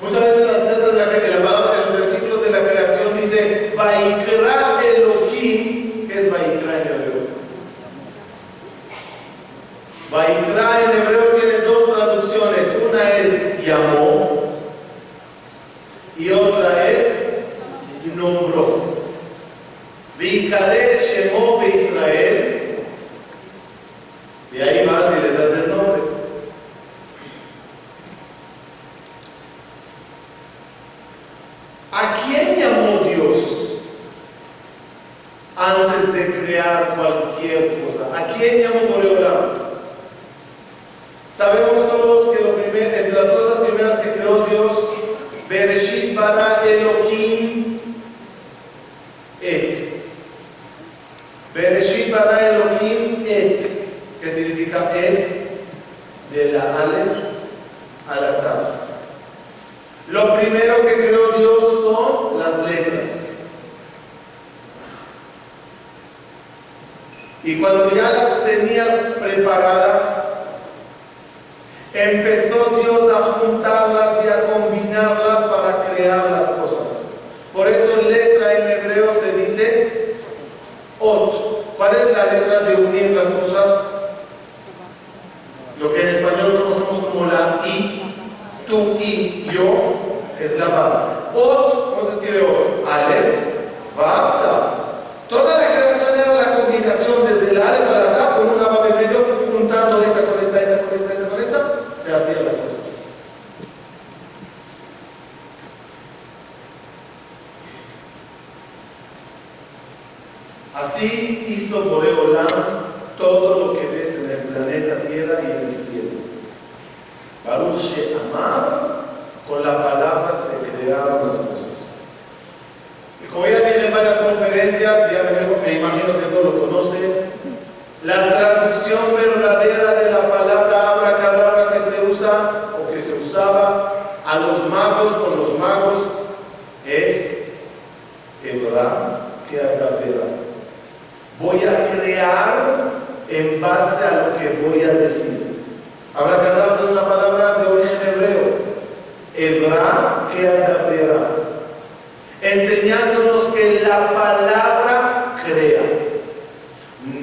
부처에서 la letra de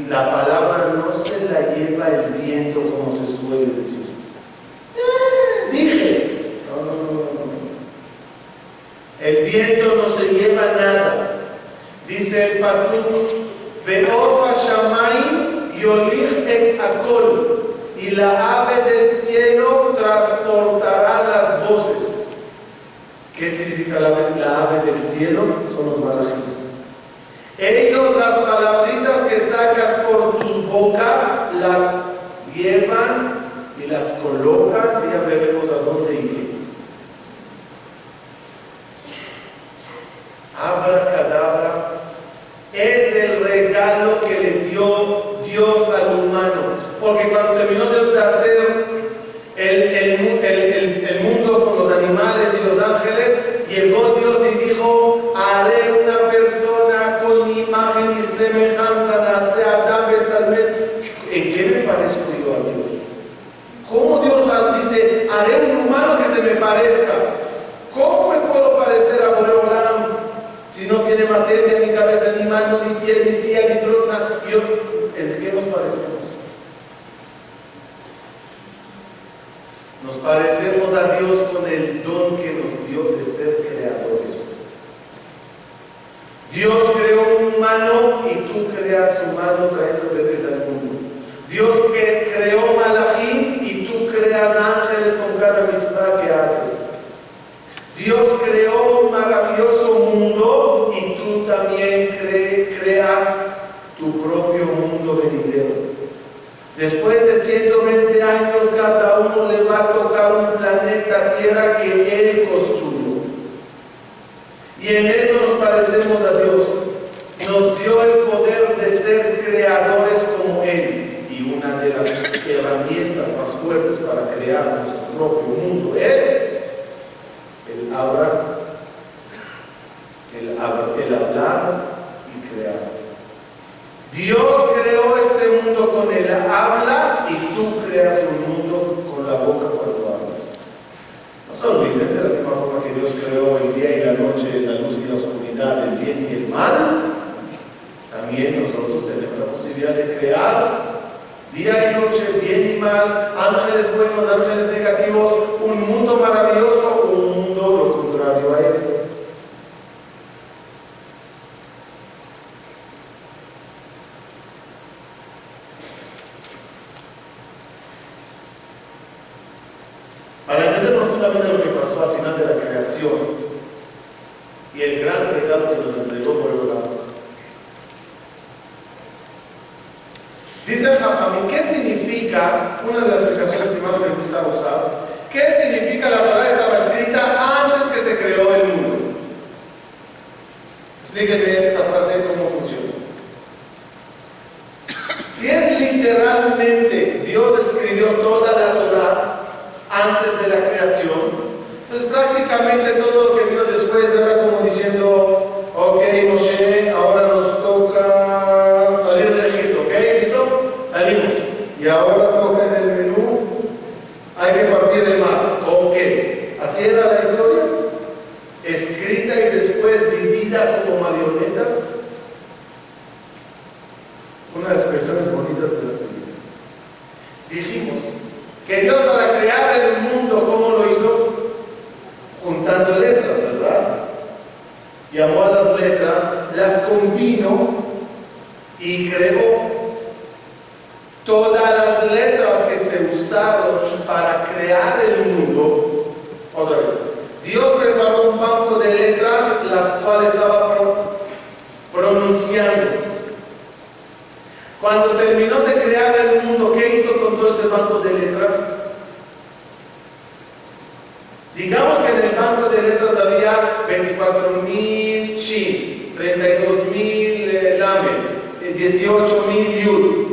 la palabra no se la lleva el viento como se suele decir. ¡Eh! Dije, no, no, no, El viento no se lleva nada. Dice el pasuk, veofa shamay yolich et akol, y la ave del cielo transportará las voces. ¿Qué significa la, la ave del cielo? Son los malajim. Palabritas que sacas por tu boca las llevan y las colocan, ya veremos a dónde ir. Abracadabra es el regalo que le dio Dios al humano. Porque cuando terminó Dios de hacer el, el, el mundo con los animales y los ángeles, llegó Dios y dijo, haré una persona con mi imagen y semejanza, nace Adán ¿En qué me parezco yo a Dios? ¿Cómo Dios dice, haré un humano que se me parezca? ¿Cómo me puedo parecer a Boreolam si no tiene materia, ni cabeza, ni mano, ni piel, ni silla, ni trona? Yo, ¿En qué nos parecemos? Nos parecemos a Dios con el don que nos dio de ser creadores. Dios creó un humano y tú creas humano trayendo bebés al mundo. Dios que creó Malachim y tú creas ángeles con cada mitzvah que haces. Dios creó un maravilloso mundo y tú también creas tu propio mundo venidero. Después de 120 años, cada uno le va a tocar un planeta Tierra que Él construyó. Y en eso nos parecemos a Dios. Nos dio el poder de ser creadores como Él. Y una de las herramientas más fuertes para crear nuestro propio mundo es el hablar, el, hablar y crear. Dios con el habla y tú creas un mundo con la boca cuando hablas. No se olviden de la misma forma que Dios creó el día y la noche, la luz y la oscuridad, el bien y el mal. También nosotros tenemos la posibilidad de crear día y noche, bien y mal, ángeles buenos, ángeles negativos, un mundo maravilloso, un mundo lo contrario a él. Para entender profundamente lo que pasó al final de la creación y el gran regalo que nos entregó por el lado. Dice el ¿qué significa, una de las explicaciones que más me gusta usar, qué significa la Torah estaba escrita antes que se creó el mundo? Explíquenme esa frase cómo funciona. Si es literalmente Dios escribió toda la Torah antes de la creación. Entonces prácticamente todo lo que vino después era como diciendo, ok Moshe, ahora nos toca salir de Egipto, ¿ok? ¿Listo? Salimos. Y ahora toca en el menú, hay que partir el mar, ok. Así era la historia, escrita y después vivida como marionetas. Una de las expresiones bonitas es la siguiente. Dijimos que Dios para crear el mundo, ¿cómo lo hizo? Juntando letras, ¿verdad? Llamó a las letras, las combinó y creó todas las letras que se usaron para crear el mundo. Otra vez, Dios preparó un banco de letras, las cuales estaba pronunciando. Cuando terminó de crear el mundo, ¿qué hizo con todo ese banco de letras? Digamos que en el banco de letras había 24.000 Shin, 32.000 eh, Lame, 18.000 Yud.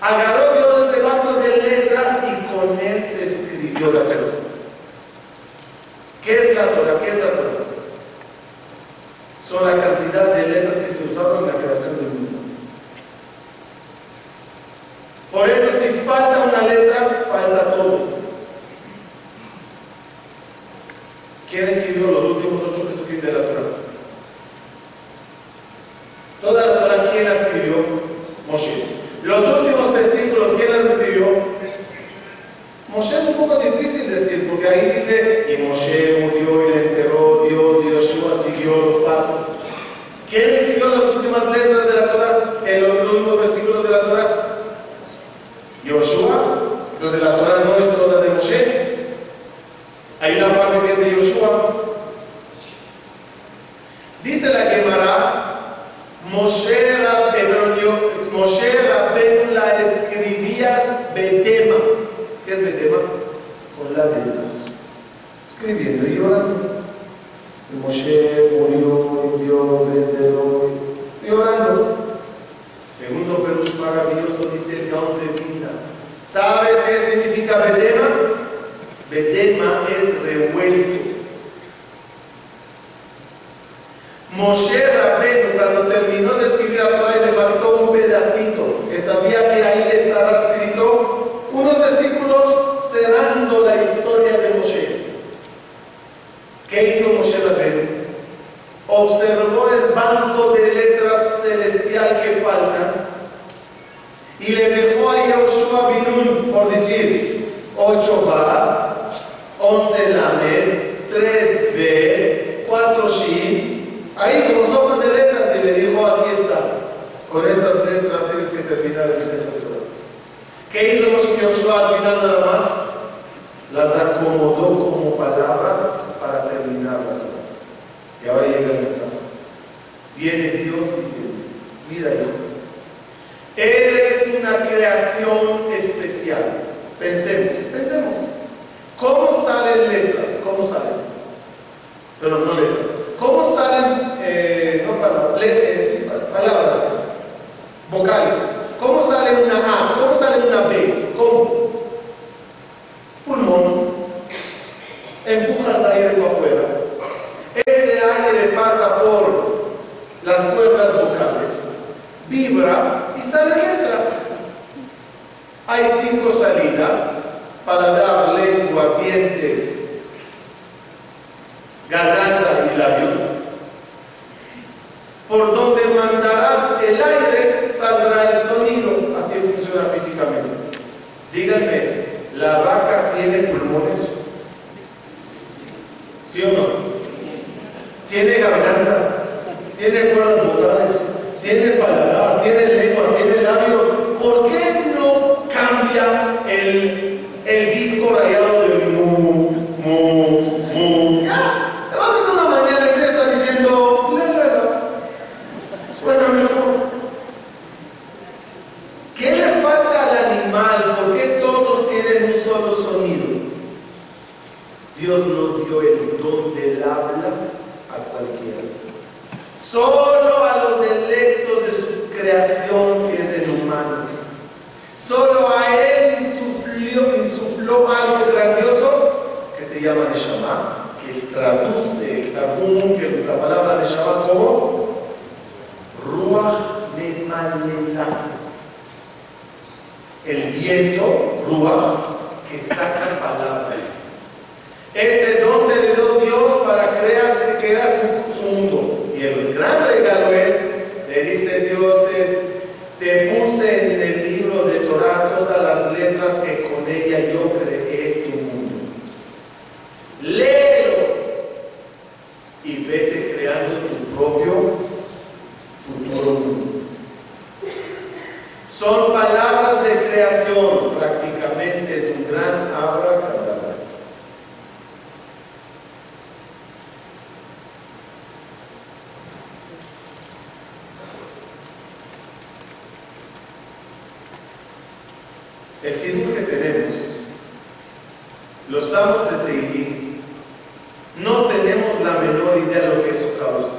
Agarró Dios ese banco de letras y con él se escribió la Torah. ¿Qué es la Torah? ¿Qué es la Torah? que al final nada más las acomodó como palabras para terminar la Torah. Y ahora llega el mensaje. Viene Dios y te dice, mira yo, eres una creación especial. Pensemos, pensemos. ¿Cómo salen letras? ¿Cómo salen? Pero no letras. El sismo que tenemos, los amos de Teguí, no tenemos la menor idea de lo que eso causa.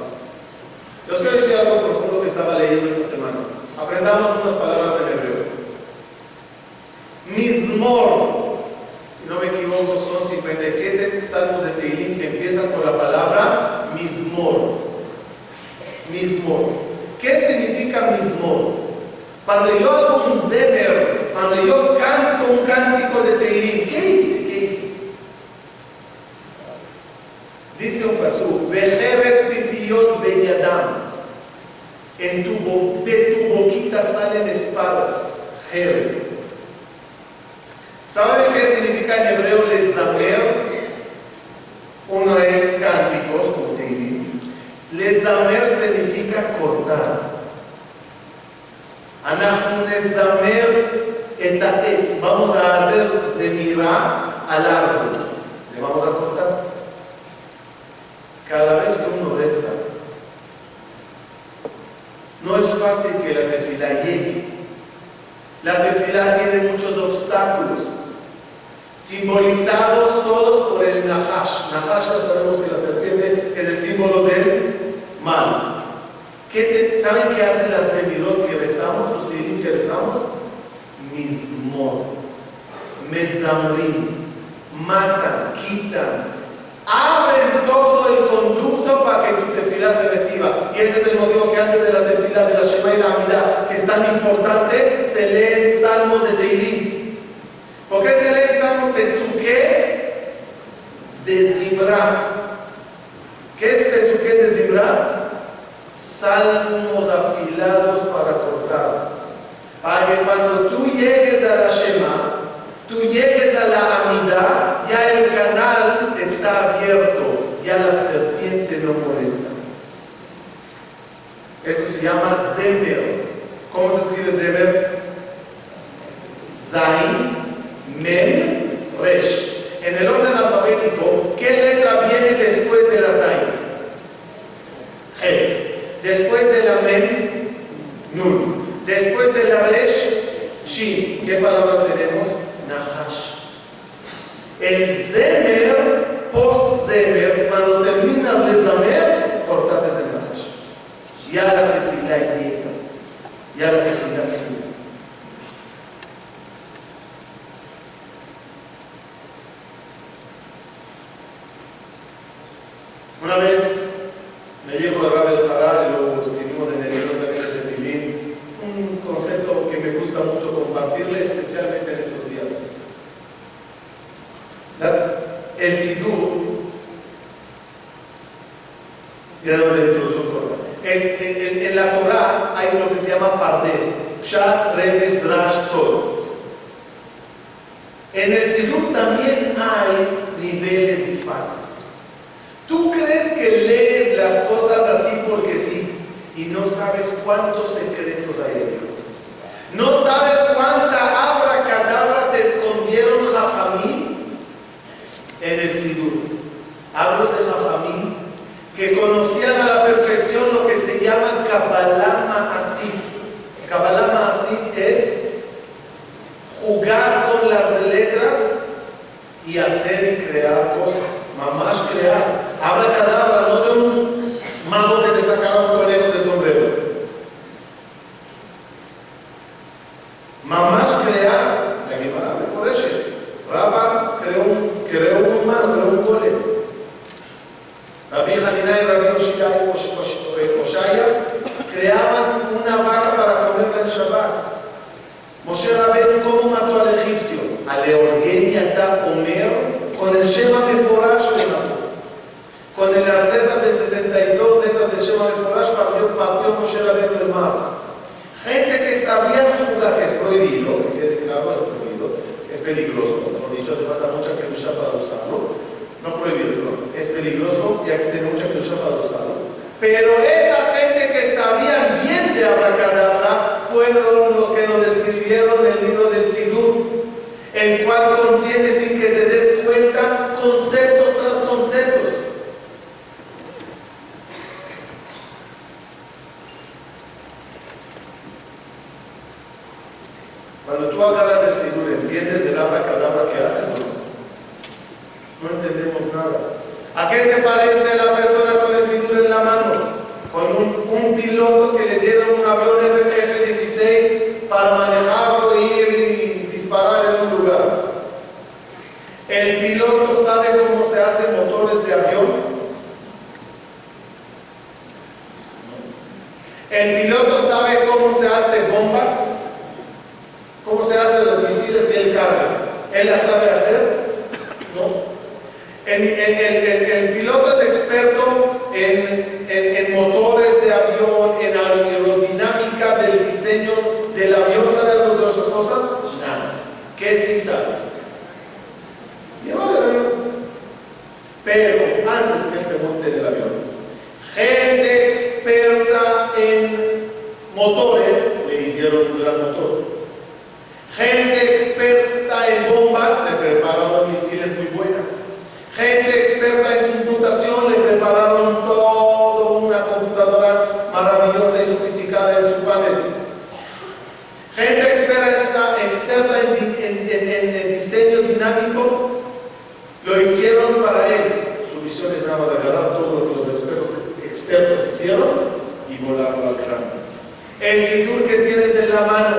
Les quiero decir algo profundo que estaba leyendo esta semana. Aprendamos unas palabras en hebreo. Mismor, si no me equivoco, son 57 salmos de Teguí que empiezan con la palabra mismor. Mismor. ¿Qué significa mismor? Cuando yo hago un esta es, vamos a hacer semirá al árbol. Le vamos a cortar. Cada vez que uno reza, no es fácil que la tefilá llegue. La tefilá tiene muchos obstáculos, simbolizados todos por el Nahash. Nahash ya sabemos que la serpiente es el símbolo del mal. ¿Saben qué hace la semirot que rezamos, los que rezamos? Mismor, mezamrim, matan, quitan, abren todo el conducto para que tu tefilá se reciba. Y ese es el motivo que antes de la tefilá, de la Shema y la Amidá, que es tan importante, se leen salmos de Teirim. ¿Por qué se leen salmos de Suqué? De Zimra. ¿Qué es Pesuqué de Zimra? Salmos afilados para cortar. Para que cuando tú llegues a la Shema, tú llegues a la Amidá, ya el canal está abierto, ya la serpiente no molesta. Eso se llama Zemer. ¿Cómo se escribe Zemer? Zain, Mem, Resh. En el orden alfabético, ¿qué letra viene después de la Zain? Het. Después de la Mem, Nun. Después de la Resh. ¿Qué palabra tenemos? Nahash. El Zemer, post-Zemer, cuando terminas de Zamer, cortate ese Nahash. Ya la tefilá llega. Ya la tefilá sube. Una vez me dijo el Rabbi el Harar, y lo escribimos en el libro también de Tefilín, un concepto que me gusta mucho compartirle, especialmente en estos días. La- el Sidur, ya lo de introducción corta. Es, en, en- en la Torah hay lo que se llama Pardes, Pshat, Remes, Drash, Sol. En el Sidur también hay niveles y fases. Tú crees que lees las cosas así porque sí y no sabes cuántos secretos hay ahí. No sabes cuánta abracadabra te escondieron Jajamín en el Sidur. Hablo de Jajamín que conocían a la perfección lo que se llama Kabbalah Ma'asit. Kabbalah Ma'asit es jugar con las letras y hacer y crear cosas. Mamash crear. Abracadabra, no el sidur que tienes en la mano,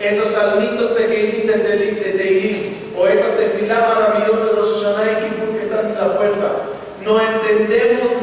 esos salmitos pequeñitos de, de o esas tefilas maravillosas de los Shoshanah y que están en la puerta. No entendemos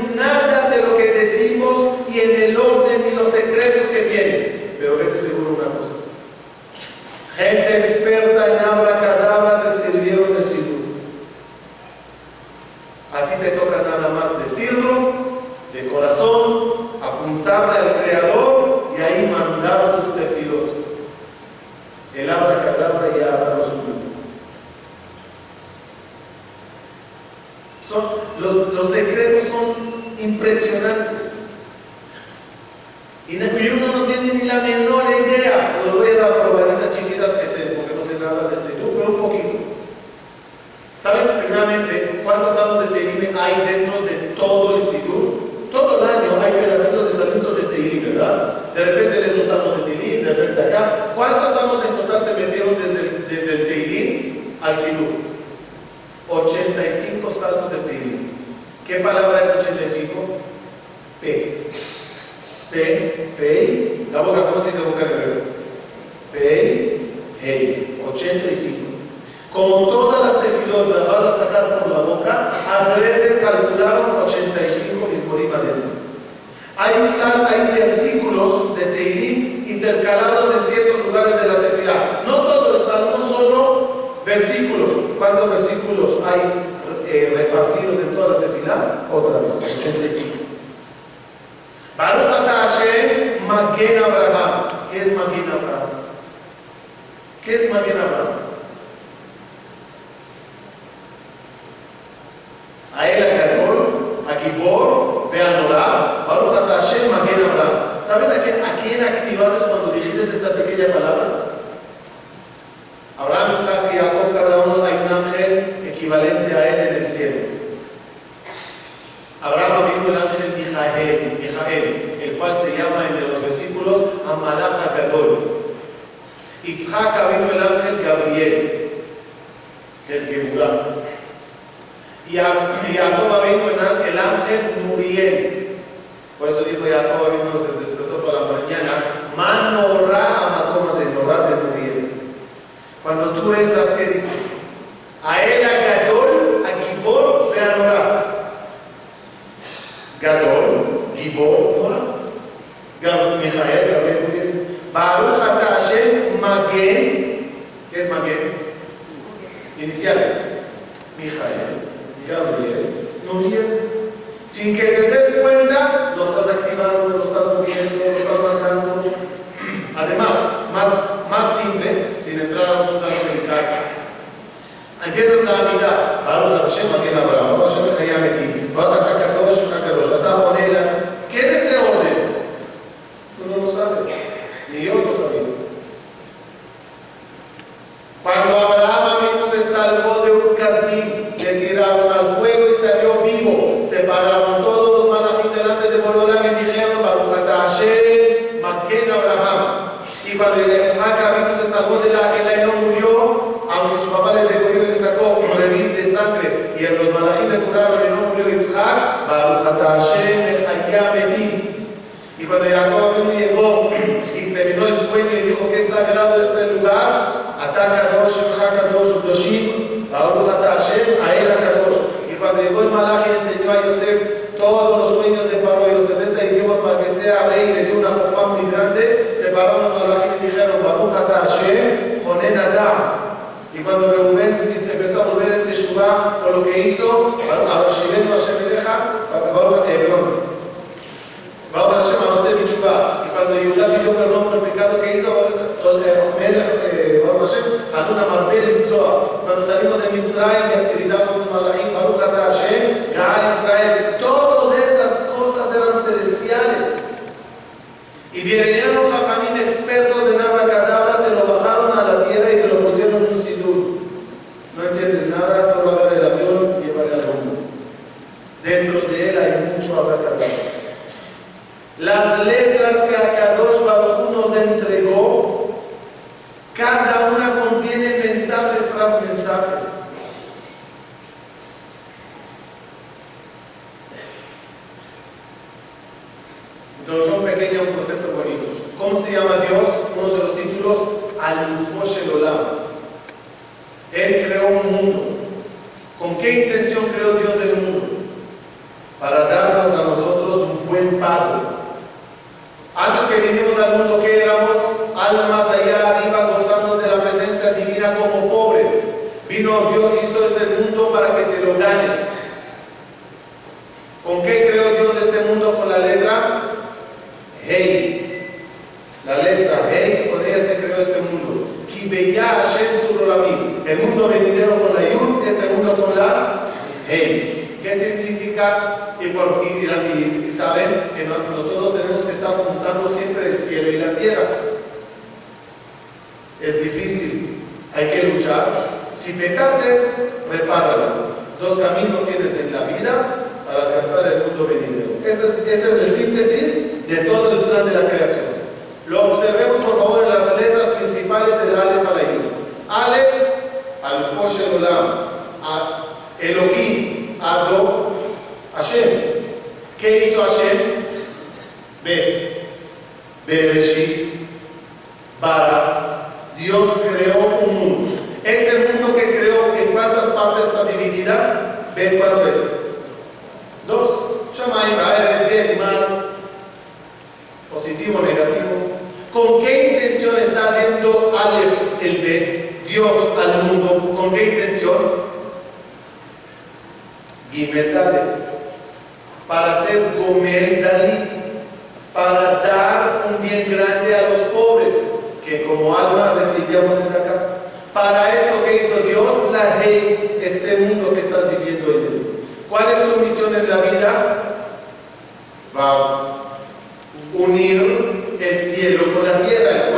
85. Como todas las tefilot las vas a sacar por la boca, adrede calcularon 85 misborimas dentro. Hay, hay versículos de Teilim intercalados en ciertos lugares de la tefilá. No todos el salmo, solo versículos. ¿Cuántos versículos hay eh, repartidos en toda la tefilá? Otra vez, 85. Baruch Hashem, Maguen Abraham. ¿Qué es Maguen Abraham? ¿Qué es más bien hablar? people sea reine de una jojma muy grande, separamos a la gente y dijeron, Baruch Hashem, Jonen Adam. Y cuando Reuben empezó a volver en Teshuvah por lo que hizo, a los Shivenu Hashem Eleja, Baruch Hashem, Baruch Hashem Arotze Teshuvah. Y cuando Yudá pidió perdón por el pecado que hizo, Melech, Baruch Hashem, Hanun Amarbel Sloa. Cuando salimos de Mitzrayim, gritamos gente. Dios al mundo con qué intención? Guimetalet, para ser Gomel para dar un bien grande a los pobres, que como alma recibíamos en acá. Para eso que hizo Dios, la ley, este mundo que estás viviendo hoy. ¿Cuál es tu misión en la vida? Va wow. unir el cielo con la tierra.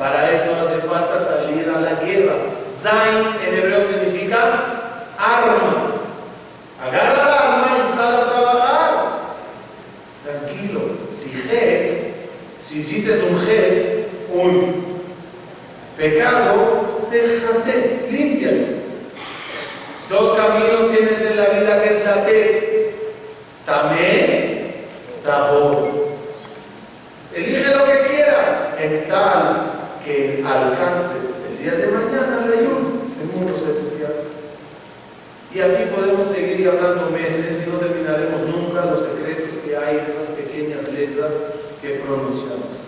Para eso hace falta salir a la guerra. Zain en hebreo significa arma. Agarra la arma y sal a trabajar. Tranquilo. Si het, si hiciste un het, un pecado, déjate, límpialo. Dos caminos tienes en la vida que es la tet. Tamé, tabor. Elige lo que quieras. En tal que alcances el día de mañana el ayuno en mundos celestiales. Y así podemos seguir hablando meses y no terminaremos nunca los secretos que hay en esas pequeñas letras que pronunciamos.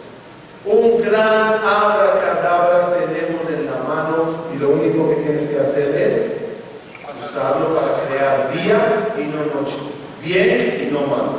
Un gran abracadabra tenemos en la mano y lo único que tienes que hacer es usarlo para crear día y no noche, bien y no mal.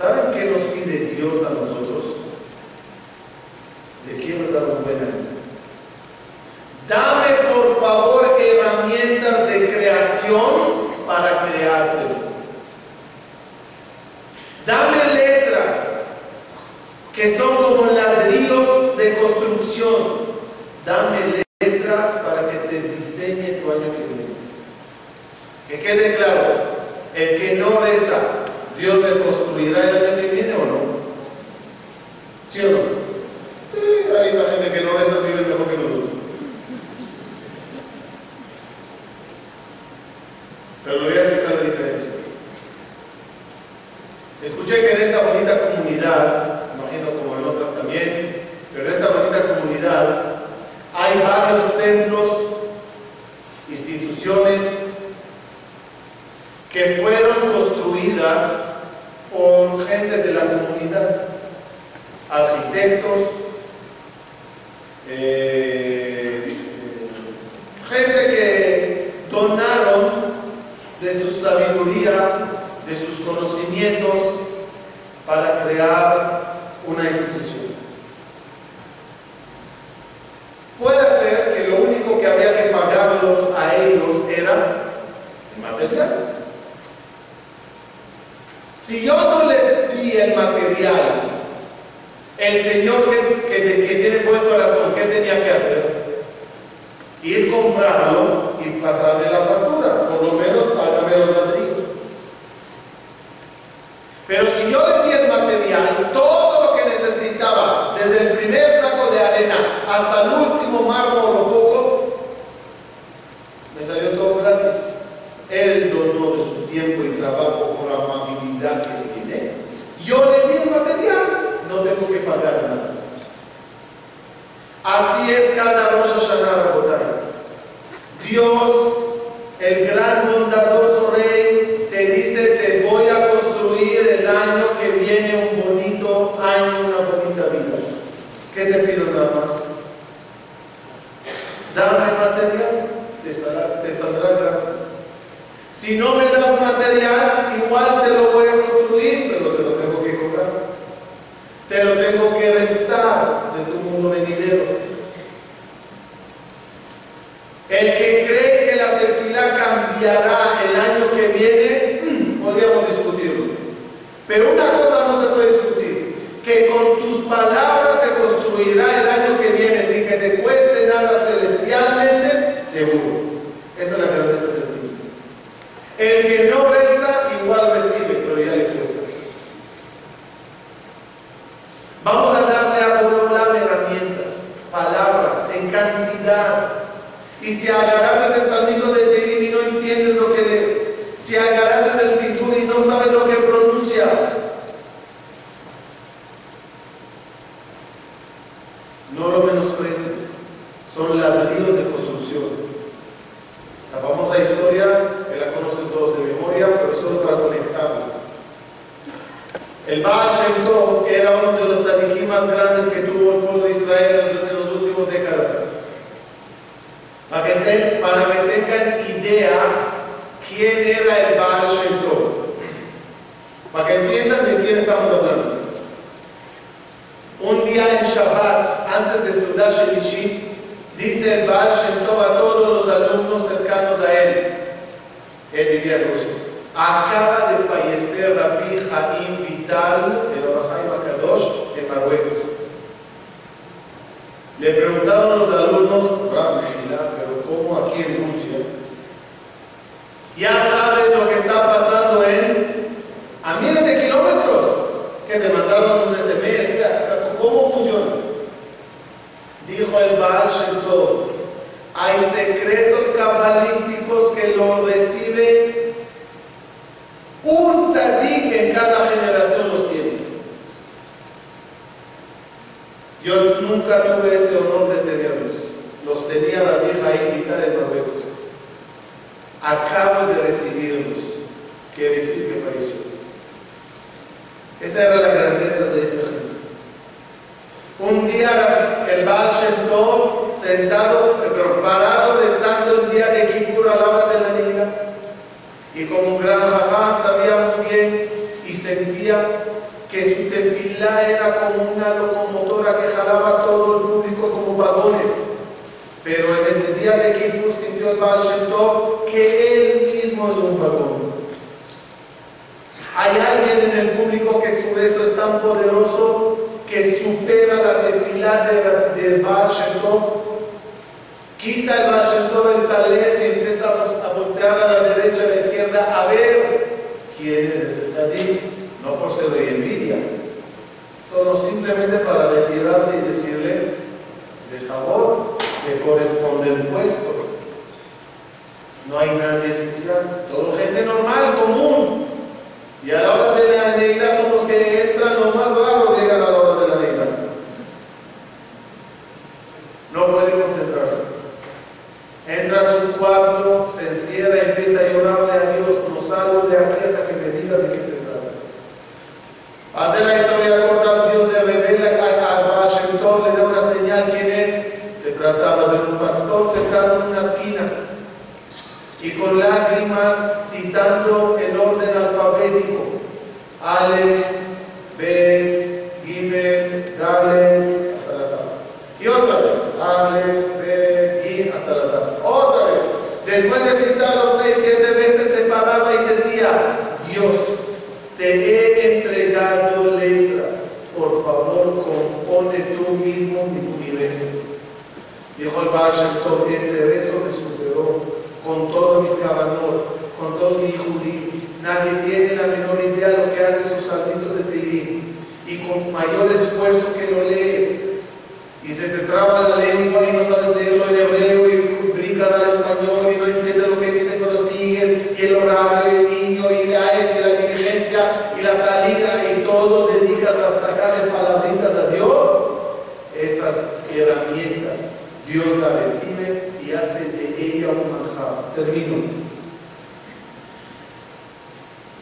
¿Saben qué nos pide Dios a nosotros? ¿De quién nos da buena El que cree que la tefila cambiará el año que viene, hmm, podríamos discutirlo. Pero una cosa no se puede discutir, que con tus palabras se construirá el año que viene sin que te cueste nada celestialmente, seguro. Esa es la grandeza del Dios. El que no reza, igual recibe, pero ya le cuesta. Vamos a darle a Borolam herramientas, palabras, en cantidad. Y si agarraste el salmito de Tehilim y no entiendes lo que lees, si agarraste del cintur y no sabes lo que pronuncias, no lo menosprecies. Son ladrillos de construcción. La famosa historia, que la conocen todos de memoria, pero solo para conectarlo. El Baal Shem Tov era uno de los tzadikim más grandes que tuvo el pueblo de Israel en las últimas décadas. Para que, ten, para que tengan idea quién era el Baal Shem Tov. Para que entiendan de quién estamos hablando. Un día en Shabbat, antes de Seudah Shelishit, dice el Baal Shem Tov a todos los alumnos cercanos a él. Acaba de fallecer Rabbi Jaim Vital, el Orahaim Akadosh, en Marruecos. Le preguntaron a los alumnos, pero ¿cómo aquí en Rusia? Ya sabes lo que está pasando en a miles de kilómetros que te mandaron un SMS. ¿Cómo funciona? Dijo el Baal Shem Tov, hay secretos cabalísticos que lo recibe un tzadik en cada generación los tiene. Yo nunca tuve ese honor de tenerlos. Los tenía la vieja invitar en Marruecos. Acabo de recibirlos. Quiere decir que falleció. Esa era la grandeza de esa gente. Un día el Baal Shem sentado, pero parado, rezando el día de Kippur a la hora de la niña. Y como gran jajá sabía muy bien y sentía que su tefilá era como una locomotora que jalaba todo el público como vagones. Pero en ese día de Kippur sintió el Baal que él mismo es un vagón. Hay alguien en el público que su beso es tan poderoso que supera la tefilá del de. Quita el Baal Shem Tov el talet y empieza a voltear a la derecha, a la izquierda, a ver quién es ese tzadik. Ser de envidia, solo simplemente para retirarse y decirle, de favor, que corresponde el puesto. No hay nadie especial, todo gente normal, común. Y a la hora de la Neila son los que entran, los más raros llegan a la hora de la Neila. No puede concentrarse. palabra de un pastor sentado en una esquina y con lágrimas citando el orden alfabético. Aleph, Bet, Gimel, Dalet, hasta la taf. Y otra vez, Aleph, Bet, Gimel, hasta la taf. Otra vez. Después de citarlo seis, siete veces se paraba y decía, Dios, te he entregado letras. Por favor, compone tú mismo mi, rezo. Dijo el Baal ese rezo me superó con todo mis cabanor, con todo mi judío. Nadie tiene la menor idea de lo que hace sus salmitos de Teirim. Y con mayor esfuerzo que lo lees. Y se te traba la lengua y no sabes leerlo en hebreo y brincas al español y no entiendes lo que dice, pero sigues. Y el horario, el niño, y la, y la diligencia, y la salida, y todo dedicas a sacarle palabritas a Dios. Esas herramientas, Dios las recibe y hace de ella un manjar. Termino.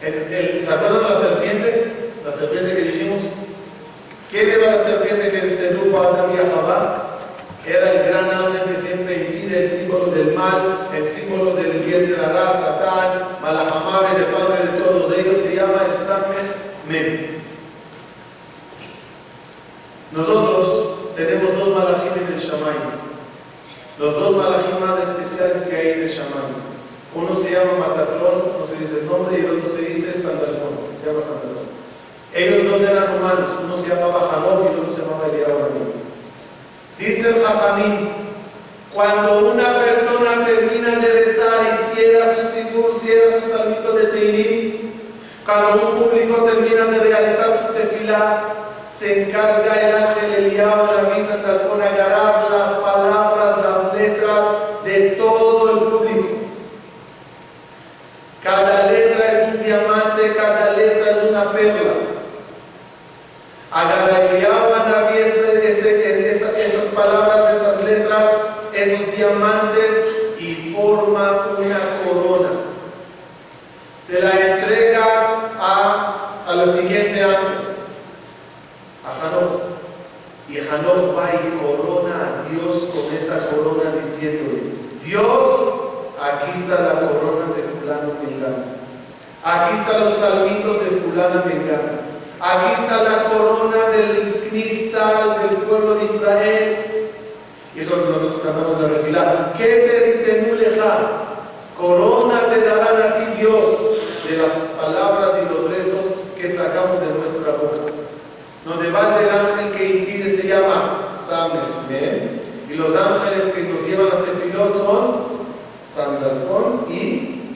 El, el, ¿Se acuerdan de la serpiente? La serpiente que dijimos. ¿Qué era la serpiente que sedujo a Adán y a Jabá? Era el gran ángel que siempre impide el símbolo del mal, el símbolo del diez de la raza, Satán, Malahamabe, el padre de todos ellos, se llama el Samech Mem. Nosotros tenemos dos malajim en el Shamay. Los dos malajim más especiales que hay en el Shamay. Uno se llama Matatrón, no se dice el nombre, y el otro se dice Sandalfón, se llama Sandalfón. Ellos dos eran humanos, uno se llamaba Hanov y el otro se llamaba Eliyahu Dice el Jajamín, cuando una persona termina de rezar y cierra su sigur, cierra su salmito de Teirim, cuando un público termina de realizar su tefilá, se encarga el ángel Eliyahu la misa Talfón agarrar las palabras, las letras de todo el público. Cada letra es un diamante, cada letra es una perla. Agarra Eliyahu a Naví ese, ese, esa, esas palabras, esas letras, esos diamantes y forma una corona. Se la entrega a, a la siguiente ángel a Hanoj. Va y corona a Dios con esa corona diciéndole, Dios, aquí está la corona de fulano mengano. Aquí están los salmitos de fulano mengano. Aquí está la corona del cristal del pueblo de Israel. Y eso es lo que nosotros cantamos en la refilada. ¿Qué te? Corona te darán a ti Dios de las palabras y los rezos que sacamos de nuestra boca donde va el ángel que y los ángeles que nos llevan a este filón son Sandalfón y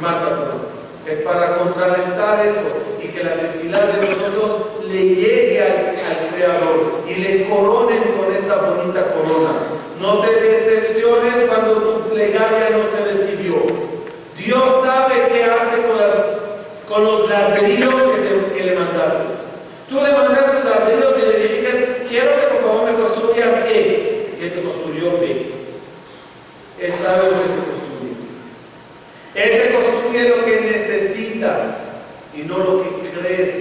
Matatron. Es para contrarrestar eso y que la tefilá de nosotros le llegue al, Creador y le coronen con esa bonita corona. No te decepciones cuando tu plegaria no se recibió. Dios sabe qué hace con, las, con los ladrillos que, que le mandaste. Tú le mandaste ladrillos y le dijiste, quiero que por favor me construyas E. Te construyó. Él sabe lo que construye. Él te construye lo que necesitas y no lo que crees